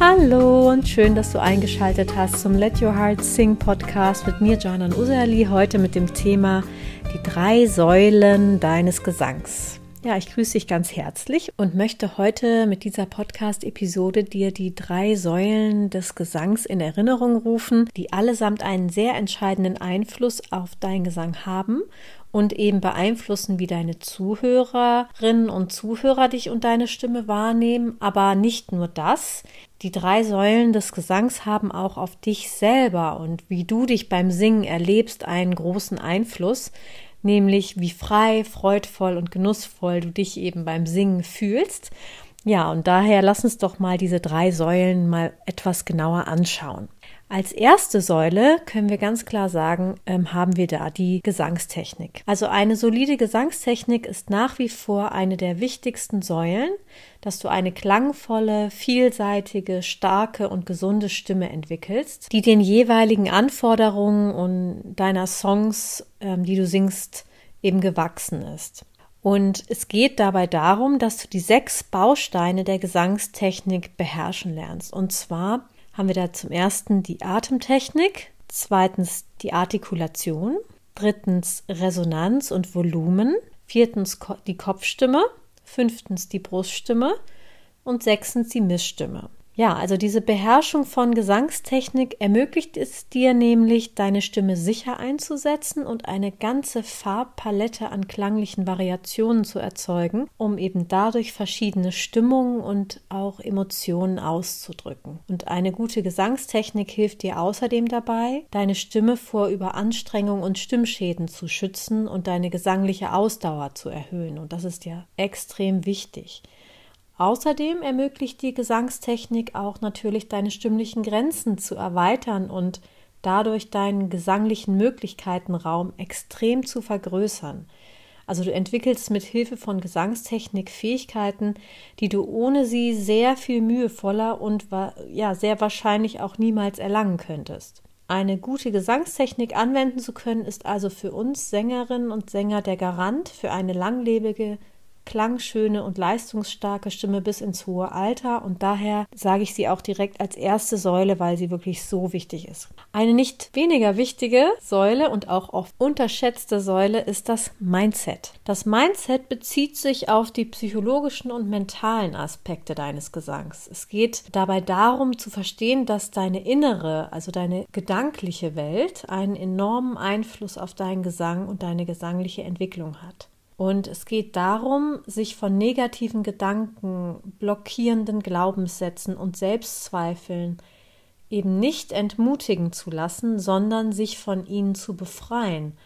Hallo und schön, dass du eingeschaltet hast zum Let Your Heart Sing Podcast mit mir, Janan Usali, heute mit dem Thema die drei Säulen deines Gesangs. Ja, ich grüße dich ganz herzlich und möchte heute mit dieser Podcast-Episode dir die drei Säulen des Gesangs in Erinnerung rufen, die allesamt einen sehr entscheidenden Einfluss auf deinen Gesang haben und eben beeinflussen, wie deine Zuhörerinnen und Zuhörer dich und deine Stimme wahrnehmen. Aber nicht nur das. Die drei Säulen des Gesangs haben auch auf dich selber und wie du dich beim Singen erlebst einen großen Einfluss, nämlich wie frei, freudvoll und genussvoll du dich eben beim Singen fühlst. Ja, und daher lass uns doch mal diese drei Säulen mal etwas genauer anschauen. Als erste Säule können wir ganz klar sagen, ähm, haben wir da die Gesangstechnik. Also eine solide Gesangstechnik ist nach wie vor eine der wichtigsten Säulen, dass du eine klangvolle, vielseitige, starke und gesunde Stimme entwickelst, die den jeweiligen Anforderungen und deiner Songs, ähm, die du singst, eben gewachsen ist. Und es geht dabei darum, dass du die sechs Bausteine der Gesangstechnik beherrschen lernst. Und zwar haben wir da zum ersten die Atemtechnik, zweitens die Artikulation, drittens Resonanz und Volumen, viertens die Kopfstimme, fünftens die Bruststimme und sechstens die Missstimme. Ja, also diese Beherrschung von Gesangstechnik ermöglicht es dir nämlich, deine Stimme sicher einzusetzen und eine ganze Farbpalette an klanglichen Variationen zu erzeugen, um eben dadurch verschiedene Stimmungen und auch Emotionen auszudrücken. Und eine gute Gesangstechnik hilft dir außerdem dabei, deine Stimme vor Überanstrengung und Stimmschäden zu schützen und deine gesangliche Ausdauer zu erhöhen. Und das ist ja extrem wichtig. Außerdem ermöglicht die Gesangstechnik auch natürlich deine stimmlichen Grenzen zu erweitern und dadurch deinen gesanglichen Möglichkeitenraum extrem zu vergrößern. Also du entwickelst mit Hilfe von Gesangstechnik Fähigkeiten, die du ohne sie sehr viel mühevoller und ja sehr wahrscheinlich auch niemals erlangen könntest. Eine gute Gesangstechnik anwenden zu können, ist also für uns Sängerinnen und Sänger der Garant für eine langlebige klangschöne und leistungsstarke Stimme bis ins hohe Alter und daher sage ich sie auch direkt als erste Säule, weil sie wirklich so wichtig ist. Eine nicht weniger wichtige Säule und auch oft unterschätzte Säule ist das Mindset. Das Mindset bezieht sich auf die psychologischen und mentalen Aspekte deines Gesangs. Es geht dabei darum zu verstehen, dass deine innere, also deine gedankliche Welt einen enormen Einfluss auf deinen Gesang und deine gesangliche Entwicklung hat. Und es geht darum, sich von negativen Gedanken, blockierenden Glaubenssätzen und Selbstzweifeln eben nicht entmutigen zu lassen, sondern sich von ihnen zu befreien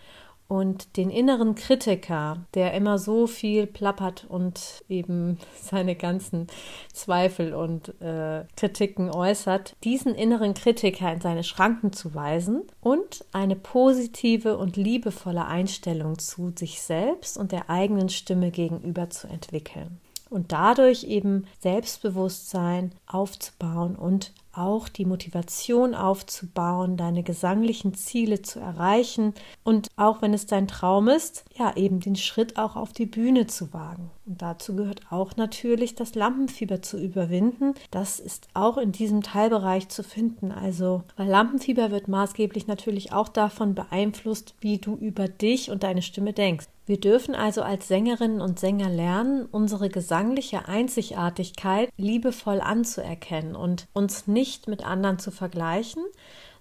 und den inneren Kritiker, der immer so viel plappert und eben seine ganzen Zweifel und äh, Kritiken äußert, diesen inneren Kritiker in seine Schranken zu weisen und eine positive und liebevolle Einstellung zu sich selbst und der eigenen Stimme gegenüber zu entwickeln und dadurch eben Selbstbewusstsein aufzubauen und auch die Motivation aufzubauen, deine gesanglichen Ziele zu erreichen und auch wenn es dein Traum ist, ja, eben den Schritt auch auf die Bühne zu wagen. Und dazu gehört auch natürlich das Lampenfieber zu überwinden. Das ist auch in diesem Teilbereich zu finden. Also, weil Lampenfieber wird maßgeblich natürlich auch davon beeinflusst, wie du über dich und deine Stimme denkst. Wir dürfen also als Sängerinnen und Sänger lernen, unsere gesangliche Einzigartigkeit liebevoll anzuerkennen und uns nicht mit anderen zu vergleichen,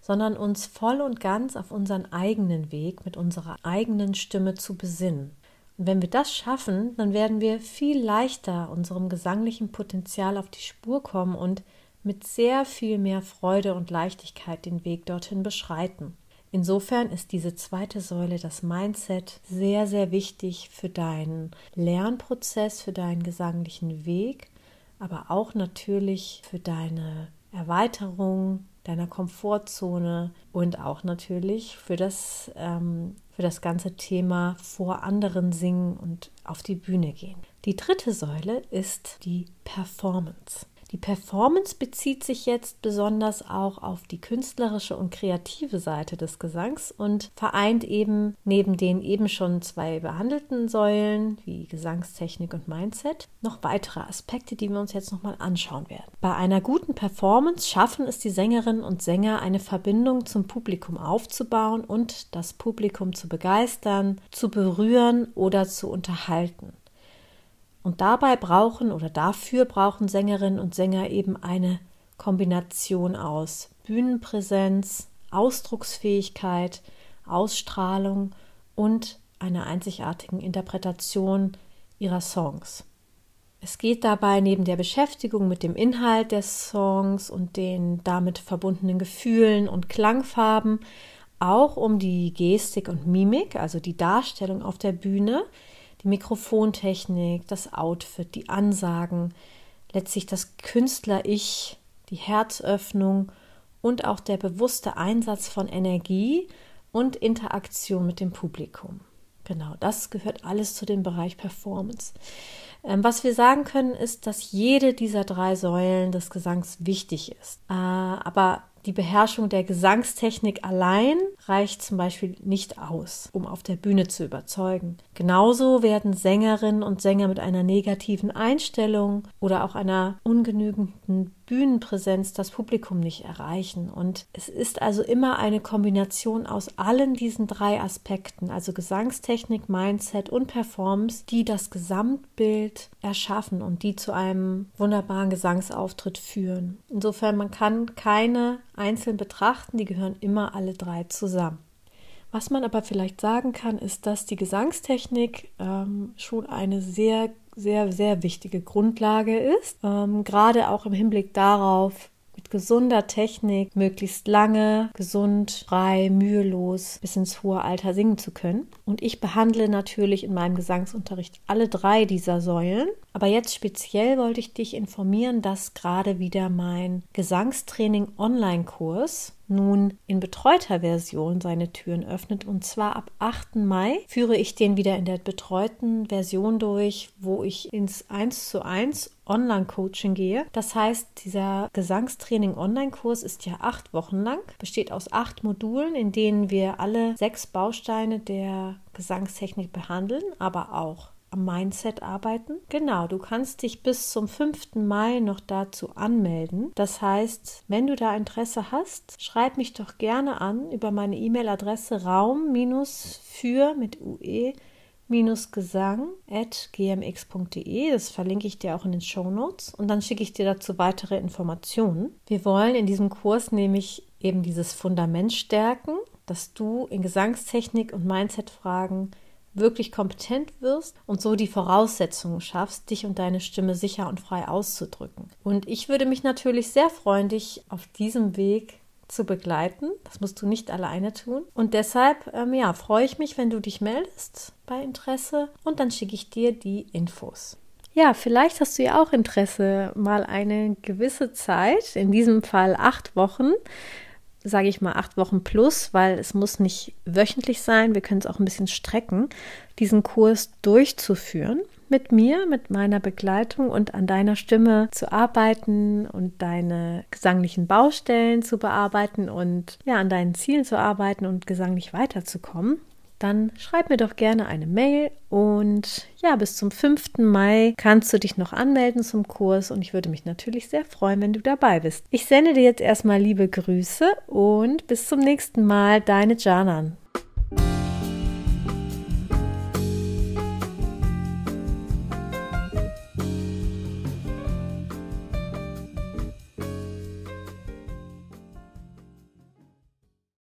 sondern uns voll und ganz auf unseren eigenen Weg mit unserer eigenen Stimme zu besinnen. Und wenn wir das schaffen, dann werden wir viel leichter unserem gesanglichen Potenzial auf die Spur kommen und mit sehr viel mehr Freude und Leichtigkeit den Weg dorthin beschreiten. Insofern ist diese zweite Säule, das Mindset, sehr, sehr wichtig für deinen Lernprozess, für deinen gesanglichen Weg, aber auch natürlich für deine Erweiterung deiner Komfortzone und auch natürlich für das, ähm, für das ganze Thema vor anderen singen und auf die Bühne gehen. Die dritte Säule ist die Performance. Die Performance bezieht sich jetzt besonders auch auf die künstlerische und kreative Seite des Gesangs und vereint eben neben den eben schon zwei behandelten Säulen wie Gesangstechnik und Mindset noch weitere Aspekte, die wir uns jetzt nochmal anschauen werden. Bei einer guten Performance schaffen es die Sängerinnen und Sänger, eine Verbindung zum Publikum aufzubauen und das Publikum zu begeistern, zu berühren oder zu unterhalten. Und dabei brauchen oder dafür brauchen Sängerinnen und Sänger eben eine Kombination aus Bühnenpräsenz, Ausdrucksfähigkeit, Ausstrahlung und einer einzigartigen Interpretation ihrer Songs. Es geht dabei neben der Beschäftigung mit dem Inhalt des Songs und den damit verbundenen Gefühlen und Klangfarben auch um die Gestik und Mimik, also die Darstellung auf der Bühne, die Mikrofontechnik, das Outfit, die Ansagen, letztlich das Künstler-Ich, die Herzöffnung und auch der bewusste Einsatz von Energie und Interaktion mit dem Publikum. Genau, das gehört alles zu dem Bereich Performance. Ähm, was wir sagen können, ist, dass jede dieser drei Säulen des Gesangs wichtig ist. Äh, aber die Beherrschung der Gesangstechnik allein reicht zum Beispiel nicht aus, um auf der Bühne zu überzeugen. Genauso werden Sängerinnen und Sänger mit einer negativen Einstellung oder auch einer ungenügenden Bühnenpräsenz das Publikum nicht erreichen. Und es ist also immer eine Kombination aus allen diesen drei Aspekten, also Gesangstechnik, Mindset und Performance, die das Gesamtbild erschaffen und die zu einem wunderbaren Gesangsauftritt führen. Insofern, man kann keine einzeln betrachten, die gehören immer alle drei zusammen. Was man aber vielleicht sagen kann, ist, dass die Gesangstechnik ähm, schon eine sehr sehr, sehr wichtige Grundlage ist. Ähm, gerade auch im Hinblick darauf, mit gesunder Technik möglichst lange, gesund, frei, mühelos bis ins hohe Alter singen zu können. Und ich behandle natürlich in meinem Gesangsunterricht alle drei dieser Säulen. Aber jetzt speziell wollte ich dich informieren, dass gerade wieder mein Gesangstraining Online-Kurs nun in betreuter Version seine Türen öffnet. Und zwar ab 8. Mai führe ich den wieder in der betreuten Version durch, wo ich ins 1 zu 1 Online-Coaching gehe. Das heißt, dieser Gesangstraining Online-Kurs ist ja acht Wochen lang, besteht aus acht Modulen, in denen wir alle sechs Bausteine der Gesangstechnik behandeln, aber auch am Mindset arbeiten? Genau, du kannst dich bis zum 5. Mai noch dazu anmelden. Das heißt, wenn du da Interesse hast, schreib mich doch gerne an über meine E-Mail-Adresse raum-für mit UE gesang.gmx.de. Das verlinke ich dir auch in den Show Notes und dann schicke ich dir dazu weitere Informationen. Wir wollen in diesem Kurs nämlich eben dieses Fundament stärken, dass du in Gesangstechnik und Mindset-Fragen wirklich kompetent wirst und so die Voraussetzungen schaffst, dich und deine Stimme sicher und frei auszudrücken. Und ich würde mich natürlich sehr freuen, dich auf diesem Weg zu begleiten. Das musst du nicht alleine tun. Und deshalb, ähm, ja, freue ich mich, wenn du dich meldest bei Interesse und dann schicke ich dir die Infos. Ja, vielleicht hast du ja auch Interesse, mal eine gewisse Zeit, in diesem Fall acht Wochen, sage ich mal, acht Wochen plus, weil es muss nicht wöchentlich sein, wir können es auch ein bisschen strecken, diesen Kurs durchzuführen mit mir, mit meiner Begleitung und an deiner Stimme zu arbeiten und deine gesanglichen Baustellen zu bearbeiten und ja, an deinen Zielen zu arbeiten und gesanglich weiterzukommen dann schreib mir doch gerne eine Mail und ja, bis zum 5. Mai kannst du dich noch anmelden zum Kurs und ich würde mich natürlich sehr freuen, wenn du dabei bist. Ich sende dir jetzt erstmal liebe Grüße und bis zum nächsten Mal, deine Janan.